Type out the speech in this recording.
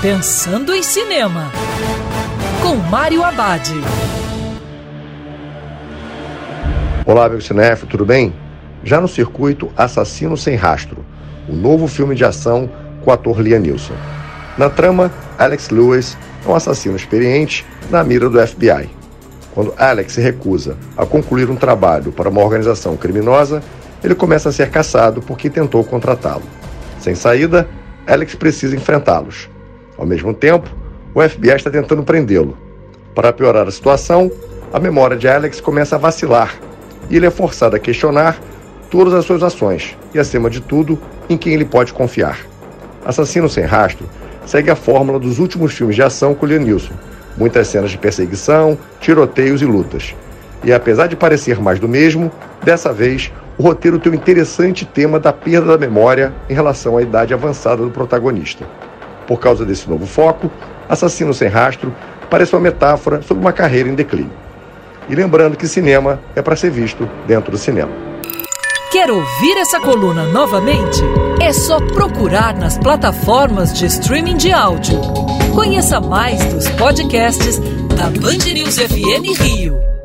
Pensando em Cinema, com Mário Abad. Olá, amigo cinéfilo, tudo bem? Já no circuito Assassino Sem Rastro, o novo filme de ação com o ator Liam Neeson. Na trama, Alex Lewis é um assassino experiente na mira do FBI. Quando Alex se recusa a concluir um trabalho para uma organização criminosa, ele começa a ser caçado por quem tentou contratá-lo. Sem saída, Alex precisa enfrentá-los. Ao mesmo tempo, o FBI está tentando prendê-lo. Para piorar a situação, a memória de Alex começa a vacilar e ele é forçado a questionar todas as suas ações e, acima de tudo, em quem ele pode confiar. Assassino Sem Rastro segue a fórmula dos últimos filmes de ação com Liam Neeson. Muitas cenas de perseguição, tiroteios e lutas. E apesar de parecer mais do mesmo, dessa vez o roteiro tem o interessante tema da perda da memória em relação à idade avançada do protagonista. Por causa desse novo foco, Assassino Sem Rastro parece uma metáfora sobre uma carreira em declínio. E lembrando que cinema é para ser visto dentro do cinema. Quer ouvir essa coluna novamente? É só procurar nas plataformas de streaming de áudio. Conheça mais dos podcasts da Band News FM Rio.